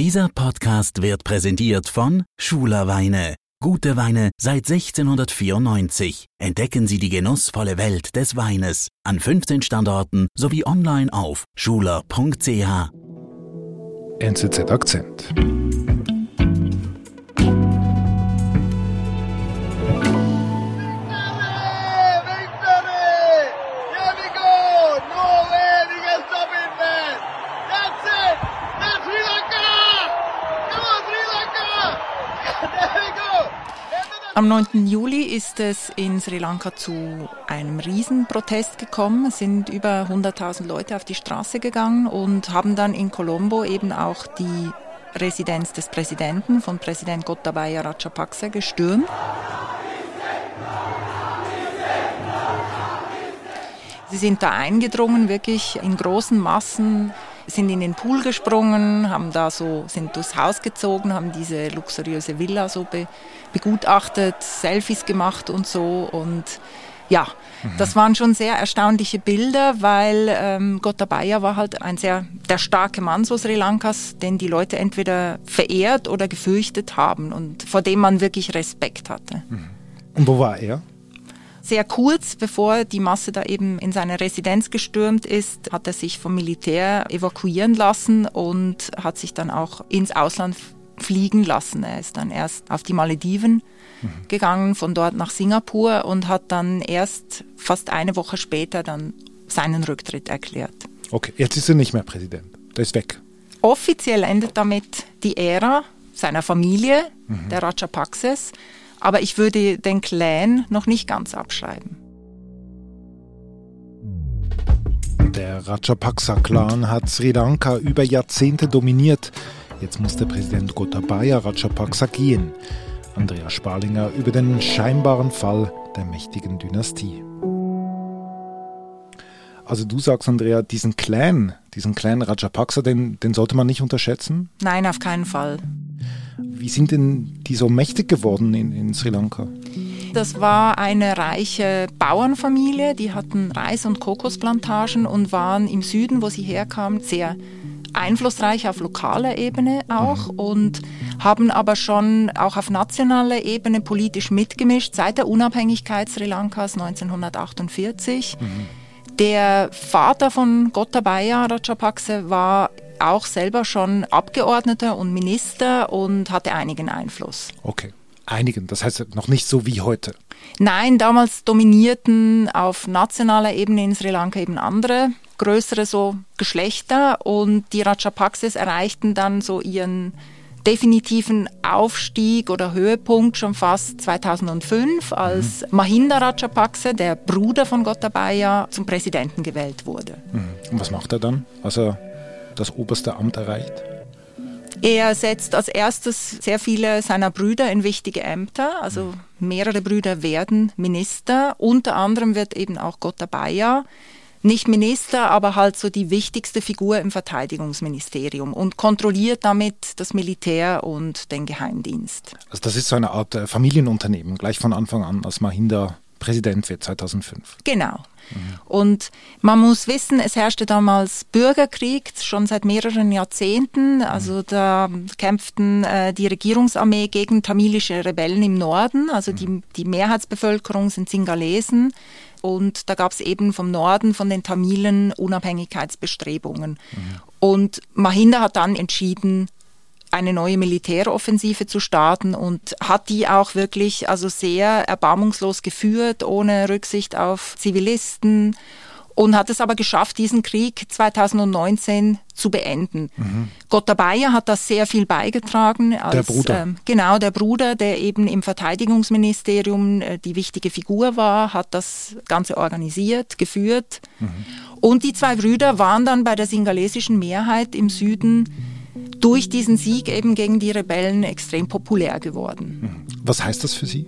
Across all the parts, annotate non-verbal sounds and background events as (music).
Dieser Podcast wird präsentiert von Schuler Weine. Gute Weine seit 1694. Entdecken Sie die genussvolle Welt des Weines an 15 Standorten sowie online auf schuler.ch. NZZ Akzent. Am 9. Juli ist es in Sri Lanka zu einem Riesenprotest gekommen. Es sind über 100.000 Leute auf die Straße gegangen und haben dann in Colombo eben auch die Residenz des Präsidenten von Präsident Gotabaya Rajapaksa gestürmt. Sie sind da eingedrungen, wirklich in großen Massen sind in den Pool gesprungen, haben da so, sind durchs Haus gezogen, haben diese luxuriöse Villa so be, begutachtet, Selfies gemacht und so und ja, mhm. das waren schon sehr erstaunliche Bilder, weil ähm, Gotabaya war halt ein sehr der starke Mann so Sri Lankas, den die Leute entweder verehrt oder gefürchtet haben und vor dem man wirklich Respekt hatte. Mhm. Und wo war er? Sehr kurz bevor die Masse da eben in seine Residenz gestürmt ist, hat er sich vom Militär evakuieren lassen und hat sich dann auch ins Ausland fliegen lassen. Er ist dann erst auf die Malediven mhm. gegangen, von dort nach Singapur und hat dann erst fast eine Woche später dann seinen Rücktritt erklärt. Okay, jetzt ist er nicht mehr Präsident. Der ist weg. Offiziell endet damit die Ära seiner Familie, mhm. der Rajapakses. Aber ich würde den Clan noch nicht ganz abschreiben. Der Rajapaksa-Clan hat Sri Lanka über Jahrzehnte dominiert. Jetzt muss der Präsident Gotabaya Rajapaksa gehen. Andreas Sparlinger über den scheinbaren Fall der mächtigen Dynastie. Also du sagst, Andrea, diesen Clan, diesen Clan Rajapaksa, den, den sollte man nicht unterschätzen? Nein, auf keinen Fall. Wie sind denn die so mächtig geworden in, in Sri Lanka? Das war eine reiche Bauernfamilie, die hatten Reis- und Kokosplantagen und waren im Süden, wo sie herkamen, sehr einflussreich auf lokaler Ebene auch mhm. und haben aber schon auch auf nationaler Ebene politisch mitgemischt seit der Unabhängigkeit Sri Lankas 1948. Mhm. Der Vater von Gotabaya Rajapakse war auch selber schon Abgeordneter und Minister und hatte einigen Einfluss. Okay, einigen, das heißt noch nicht so wie heute. Nein, damals dominierten auf nationaler Ebene in Sri Lanka eben andere größere so Geschlechter und die Rajapakses erreichten dann so ihren definitiven Aufstieg oder Höhepunkt schon fast 2005, als mhm. Mahinda Rajapakse, der Bruder von Gotabaya, zum Präsidenten gewählt wurde. Mhm. Und was macht er dann, als er das oberste Amt erreicht? Er setzt als erstes sehr viele seiner Brüder in wichtige Ämter. Also mehrere Brüder werden Minister. Unter anderem wird eben auch Gotabaya nicht Minister, aber halt so die wichtigste Figur im Verteidigungsministerium und kontrolliert damit das Militär und den Geheimdienst. Also das ist so eine Art äh, Familienunternehmen, gleich von Anfang an, als Mahinda Präsident wird 2005. Genau. Mhm. Und man muss wissen, es herrschte damals Bürgerkrieg schon seit mehreren Jahrzehnten. Also mhm. da kämpften äh, die Regierungsarmee gegen tamilische Rebellen im Norden. Also mhm. die, die Mehrheitsbevölkerung sind Singalesen. Und da gab es eben vom Norden, von den Tamilen, Unabhängigkeitsbestrebungen. Mhm. Und Mahinda hat dann entschieden, eine neue Militäroffensive zu starten und hat die auch wirklich also sehr erbarmungslos geführt, ohne Rücksicht auf Zivilisten und hat es aber geschafft, diesen Krieg 2019 zu beenden. Mhm. Gotabaya hat das sehr viel beigetragen. Als, der Bruder. Ähm, genau, der Bruder, der eben im Verteidigungsministerium äh, die wichtige Figur war, hat das Ganze organisiert, geführt. Mhm. Und die zwei Brüder waren dann bei der singalesischen Mehrheit im Süden durch diesen Sieg eben gegen die Rebellen extrem populär geworden. Mhm. Was heißt das für Sie?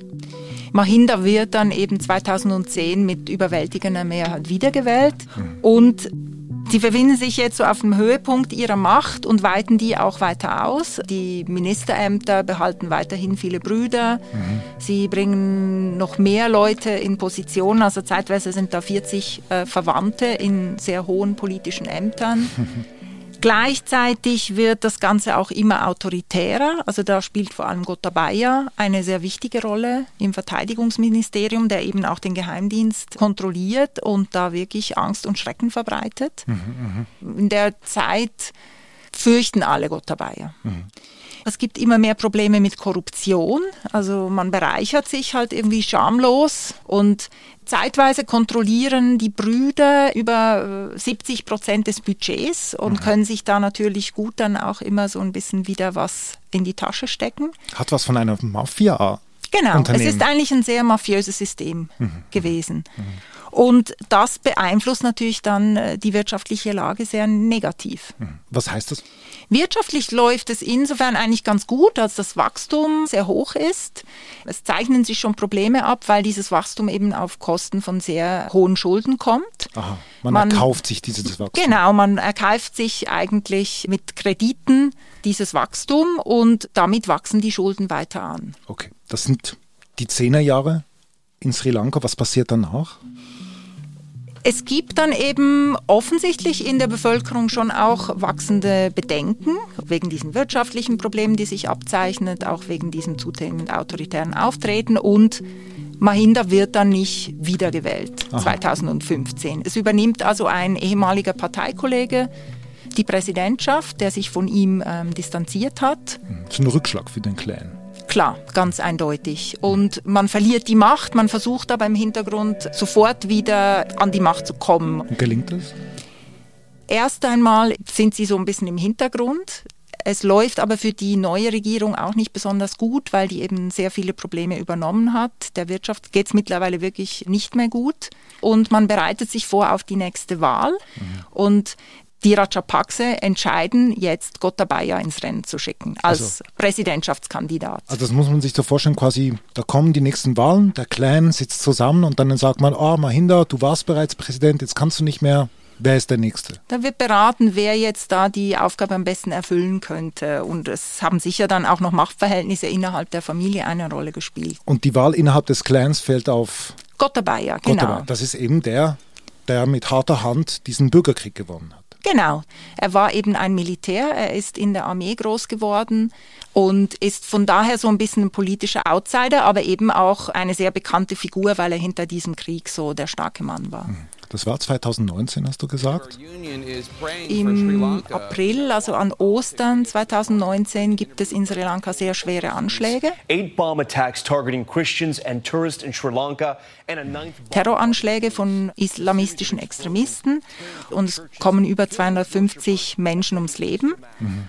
Mahinda wird dann eben 2010 mit überwältigender Mehrheit wiedergewählt mhm. und Sie befinden sich jetzt so auf dem Höhepunkt ihrer Macht und weiten die auch weiter aus. Die Ministerämter behalten weiterhin viele Brüder. Mhm. Sie bringen noch mehr Leute in Positionen. Also zeitweise sind da 40 äh, Verwandte in sehr hohen politischen Ämtern. (laughs) Gleichzeitig wird das Ganze auch immer autoritärer. Also da spielt vor allem Gotabaya eine sehr wichtige Rolle im Verteidigungsministerium, der eben auch den Geheimdienst kontrolliert und da wirklich Angst und Schrecken verbreitet. Mhm, In der Zeit fürchten alle Gotabaya. Mhm. Es gibt immer mehr Probleme mit Korruption. Also man bereichert sich halt irgendwie schamlos und zeitweise kontrollieren die Brüder über 70 äh, Prozent des Budgets und mhm. können sich da natürlich gut dann auch immer so ein bisschen wieder was in die Tasche stecken. Hat was von einer Mafia. Genau, es ist eigentlich ein sehr mafiöses System mhm. gewesen. Mhm. Und das beeinflusst natürlich dann äh, die wirtschaftliche Lage sehr negativ. Mhm. Was heißt das? Wirtschaftlich läuft es insofern eigentlich ganz gut, als das Wachstum sehr hoch ist. Es zeichnen sich schon Probleme ab, weil dieses Wachstum eben auf Kosten von sehr hohen Schulden kommt. Aha, man, man erkauft sich dieses Wachstum. Genau, man erkauft sich eigentlich mit Krediten dieses Wachstum und damit wachsen die Schulden weiter an. Okay, das sind die Zehnerjahre in Sri Lanka. Was passiert danach? Es gibt dann eben offensichtlich in der Bevölkerung schon auch wachsende Bedenken wegen diesen wirtschaftlichen Problemen, die sich abzeichnen, auch wegen diesem zunehmend autoritären Auftreten und Mahinda wird dann nicht wiedergewählt Aha. 2015. Es übernimmt also ein ehemaliger Parteikollege die Präsidentschaft, der sich von ihm ähm, distanziert hat. Das ist ein Rückschlag für den Clan. Klar, ganz eindeutig. Und man verliert die Macht, man versucht aber im Hintergrund sofort wieder an die Macht zu kommen. Und gelingt das? Erst einmal sind sie so ein bisschen im Hintergrund. Es läuft aber für die neue Regierung auch nicht besonders gut, weil die eben sehr viele Probleme übernommen hat. Der Wirtschaft geht es mittlerweile wirklich nicht mehr gut. Und man bereitet sich vor auf die nächste Wahl. Mhm. Und die Rajapakse entscheiden, jetzt Gotabaya ins Rennen zu schicken als also, Präsidentschaftskandidat. Also das muss man sich so vorstellen, quasi, da kommen die nächsten Wahlen, der Clan sitzt zusammen und dann sagt man, oh Mahinda, du warst bereits Präsident, jetzt kannst du nicht mehr. Wer ist der Nächste? Da wird beraten, wer jetzt da die Aufgabe am besten erfüllen könnte. Und es haben sicher dann auch noch Machtverhältnisse innerhalb der Familie eine Rolle gespielt. Und die Wahl innerhalb des Clans fällt auf Gotabaya, genau. Gotabaya. Das ist eben der, der mit harter Hand diesen Bürgerkrieg gewonnen hat. Genau. Er war eben ein Militär, er ist in der Armee groß geworden und ist von daher so ein bisschen ein politischer Outsider, aber eben auch eine sehr bekannte Figur, weil er hinter diesem Krieg so der starke Mann war. Mhm. Das war 2019, hast du gesagt? Im April, also an Ostern 2019, gibt es in Sri Lanka sehr schwere Anschläge. Terroranschläge von islamistischen Extremisten und es kommen über 250 Menschen ums Leben. Mhm.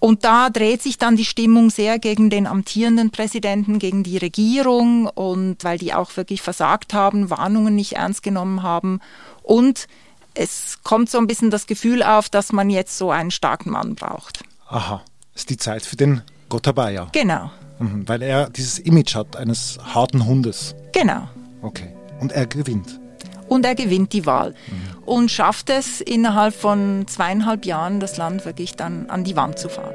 Und da dreht sich dann die Stimmung sehr gegen den amtierenden Präsidenten, gegen die Regierung und weil die auch wirklich versagt haben, Warnungen nicht ernst genommen haben. Und es kommt so ein bisschen das Gefühl auf, dass man jetzt so einen starken Mann braucht. Aha, ist die Zeit für den Gotabaya. Genau. Mhm, weil er dieses Image hat eines harten Hundes. Genau. Okay. Und er gewinnt und er gewinnt die Wahl mhm. und schafft es innerhalb von zweieinhalb Jahren, das Land wirklich dann an die Wand zu fahren.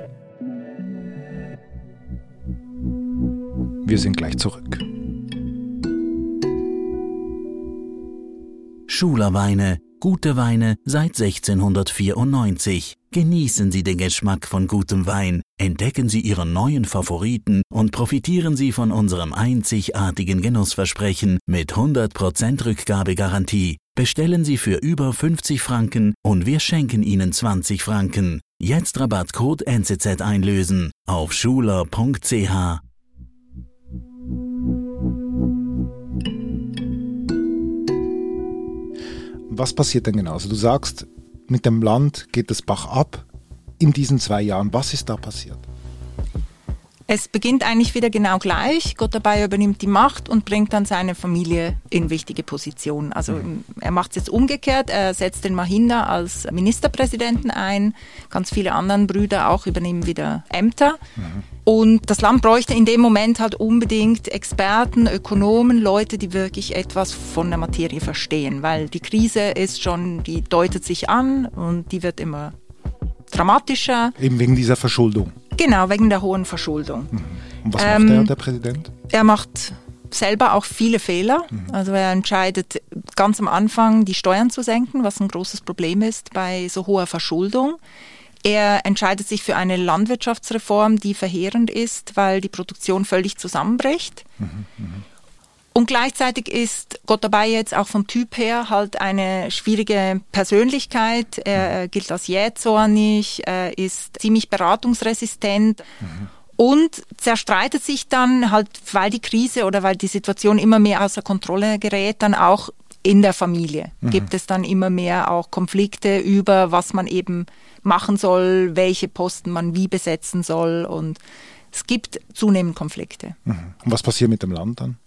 Wir sind gleich zurück. Schulerweine, gute Weine seit 1694. Genießen Sie den Geschmack von gutem Wein, entdecken Sie Ihren neuen Favoriten und profitieren Sie von unserem einzigartigen Genussversprechen mit 100% Rückgabegarantie. Bestellen Sie für über 50 Franken und wir schenken Ihnen 20 Franken. Jetzt Rabattcode NCZ einlösen auf schuler.ch. Was passiert denn genau? Also du sagst, mit dem Land geht es Bach ab in diesen zwei Jahren. Was ist da passiert? Es beginnt eigentlich wieder genau gleich. Gott dabei übernimmt die Macht und bringt dann seine Familie in wichtige Positionen. Also mhm. er macht es jetzt umgekehrt. Er setzt den Mahinda als Ministerpräsidenten ein. Ganz viele andere Brüder auch übernehmen wieder Ämter. Mhm. Und das Land bräuchte in dem Moment halt unbedingt Experten, Ökonomen, Leute, die wirklich etwas von der Materie verstehen, weil die Krise ist schon, die deutet sich an und die wird immer dramatischer. Eben wegen dieser Verschuldung. Genau, wegen der hohen Verschuldung. Mhm. Und was ähm, macht er, der Präsident? Er macht selber auch viele Fehler. Mhm. Also er entscheidet ganz am Anfang, die Steuern zu senken, was ein großes Problem ist bei so hoher Verschuldung. Er entscheidet sich für eine Landwirtschaftsreform, die verheerend ist, weil die Produktion völlig zusammenbricht. Mhm, mh. Und gleichzeitig ist Gott dabei jetzt auch vom Typ her halt eine schwierige Persönlichkeit. Er gilt als jähzornig, ist ziemlich beratungsresistent. Mhm. Und zerstreitet sich dann halt, weil die Krise oder weil die Situation immer mehr außer Kontrolle gerät, dann auch in der Familie. Mhm. Gibt es dann immer mehr auch Konflikte über, was man eben machen soll, welche Posten man wie besetzen soll. Und es gibt zunehmend Konflikte. Mhm. Und was passiert mit dem Land dann?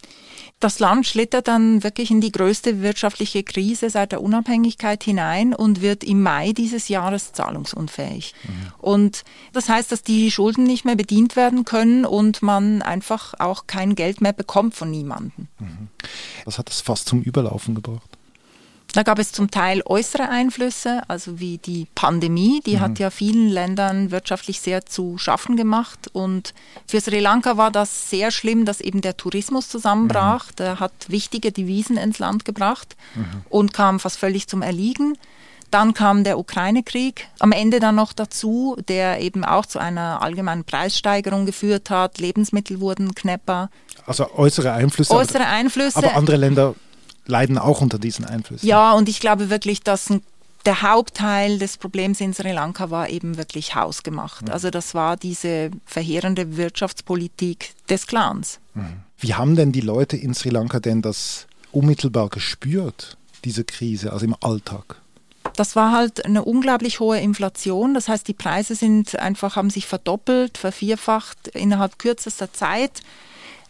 Das Land schlittert dann wirklich in die größte wirtschaftliche Krise seit der Unabhängigkeit hinein und wird im Mai dieses Jahres zahlungsunfähig. Mhm. Und das heißt, dass die Schulden nicht mehr bedient werden können und man einfach auch kein Geld mehr bekommt von niemandem. Mhm. Was hat das fast zum Überlaufen gebracht? Da gab es zum Teil äußere Einflüsse, also wie die Pandemie, die mhm. hat ja vielen Ländern wirtschaftlich sehr zu schaffen gemacht. Und für Sri Lanka war das sehr schlimm, dass eben der Tourismus zusammenbrach. Mhm. Der hat wichtige Devisen ins Land gebracht mhm. und kam fast völlig zum Erliegen. Dann kam der Ukraine-Krieg am Ende dann noch dazu, der eben auch zu einer allgemeinen Preissteigerung geführt hat. Lebensmittel wurden knapper. Also äußere Einflüsse. Äußere Einflüsse. Aber andere Länder leiden auch unter diesen Einflüssen. Ja, und ich glaube wirklich, dass der Hauptteil des Problems in Sri Lanka war eben wirklich hausgemacht. Mhm. Also das war diese verheerende Wirtschaftspolitik des Clans. Mhm. Wie haben denn die Leute in Sri Lanka denn das unmittelbar gespürt, diese Krise, also im Alltag? Das war halt eine unglaublich hohe Inflation. Das heißt, die Preise sind einfach, haben sich verdoppelt, vervierfacht innerhalb kürzester Zeit.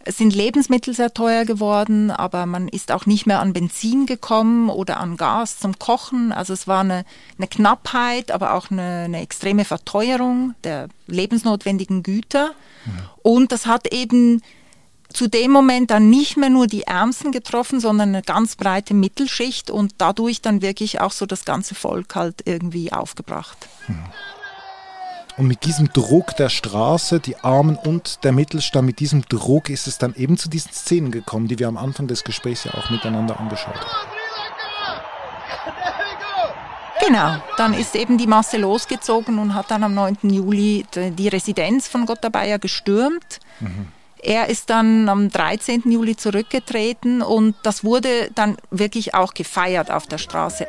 Es sind Lebensmittel sehr teuer geworden, aber man ist auch nicht mehr an Benzin gekommen oder an Gas zum Kochen. Also es war eine, eine Knappheit, aber auch eine, eine, extreme Verteuerung der lebensnotwendigen Güter. Ja. Und das hat eben zu dem Moment dann nicht mehr nur die Ärmsten getroffen, sondern eine ganz breite Mittelschicht und dadurch dann wirklich auch so das ganze Volk halt irgendwie aufgebracht. Ja. Und mit diesem Druck der Straße, die Armen und der Mittelstand, mit diesem Druck ist es dann eben zu diesen Szenen gekommen, die wir am Anfang des Gesprächs ja auch miteinander angeschaut haben. Genau, dann ist eben die Masse losgezogen und hat dann am 9. Juli die Residenz von Gotabaya gestürmt. Mhm. Er ist dann am 13. Juli zurückgetreten und das wurde dann wirklich auch gefeiert auf der Straße.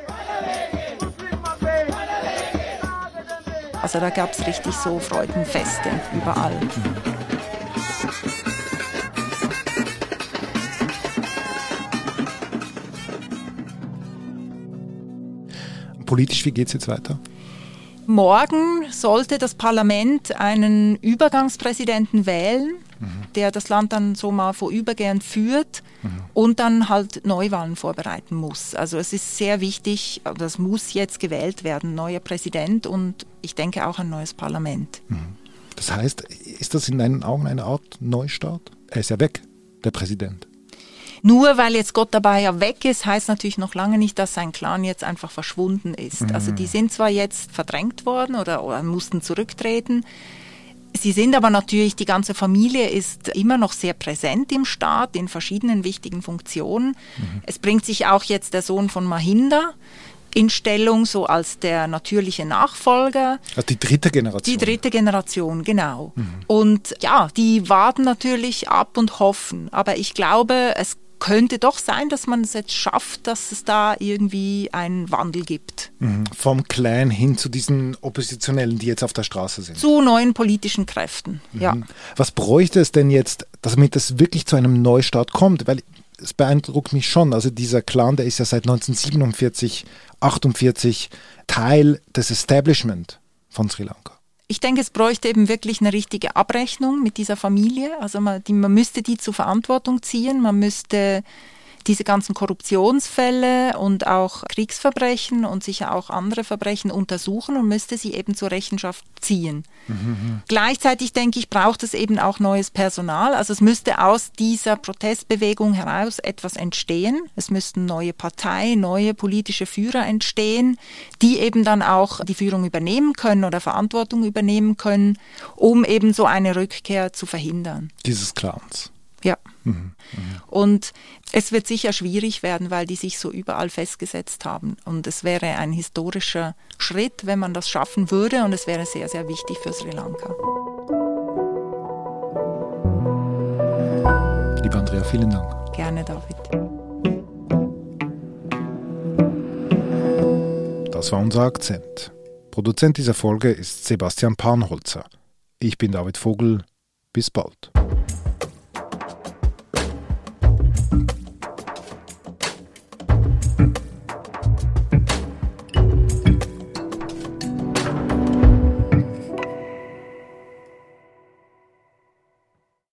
Also da gab es richtig so Freudenfeste überall. Politisch, wie geht es jetzt weiter? Morgen sollte das Parlament einen Übergangspräsidenten wählen der das Land dann so mal vorübergehend führt mhm. und dann halt Neuwahlen vorbereiten muss. Also es ist sehr wichtig, das muss jetzt gewählt werden, neuer Präsident und ich denke auch ein neues Parlament. Mhm. Das heißt, ist das in deinen Augen eine Art Neustart? Er ist ja weg, der Präsident. Nur weil jetzt Gott dabei ja weg ist, heißt natürlich noch lange nicht, dass sein Clan jetzt einfach verschwunden ist. Mhm. Also die sind zwar jetzt verdrängt worden oder, oder mussten zurücktreten, Sie sind aber natürlich, die ganze Familie ist immer noch sehr präsent im Staat in verschiedenen wichtigen Funktionen. Mhm. Es bringt sich auch jetzt der Sohn von Mahinda in Stellung, so als der natürliche Nachfolger. Also die dritte Generation. Die dritte Generation, genau. Mhm. Und ja, die warten natürlich ab und hoffen. Aber ich glaube, es könnte doch sein, dass man es jetzt schafft, dass es da irgendwie einen Wandel gibt. Mhm. Vom Clan hin zu diesen Oppositionellen, die jetzt auf der Straße sind. Zu neuen politischen Kräften, mhm. ja. Was bräuchte es denn jetzt, damit es wirklich zu einem Neustart kommt? Weil es beeindruckt mich schon. Also dieser Clan, der ist ja seit 1947, 48 Teil des Establishment von Sri Lanka ich denke, es bräuchte eben wirklich eine richtige Abrechnung mit dieser Familie. Also man, die, man müsste die zur Verantwortung ziehen, man müsste diese ganzen Korruptionsfälle und auch Kriegsverbrechen und sicher auch andere Verbrechen untersuchen und müsste sie eben zur Rechenschaft ziehen. Mhm. Gleichzeitig denke ich, braucht es eben auch neues Personal. Also es müsste aus dieser Protestbewegung heraus etwas entstehen. Es müssten neue Parteien, neue politische Führer entstehen, die eben dann auch die Führung übernehmen können oder Verantwortung übernehmen können, um eben so eine Rückkehr zu verhindern. Dieses Clans. Ja. Mhm. Und es wird sicher schwierig werden, weil die sich so überall festgesetzt haben. Und es wäre ein historischer Schritt, wenn man das schaffen würde. Und es wäre sehr, sehr wichtig für Sri Lanka. Liebe Andrea, vielen Dank. Gerne, David. Das war unser Akzent. Produzent dieser Folge ist Sebastian Panholzer. Ich bin David Vogel. Bis bald.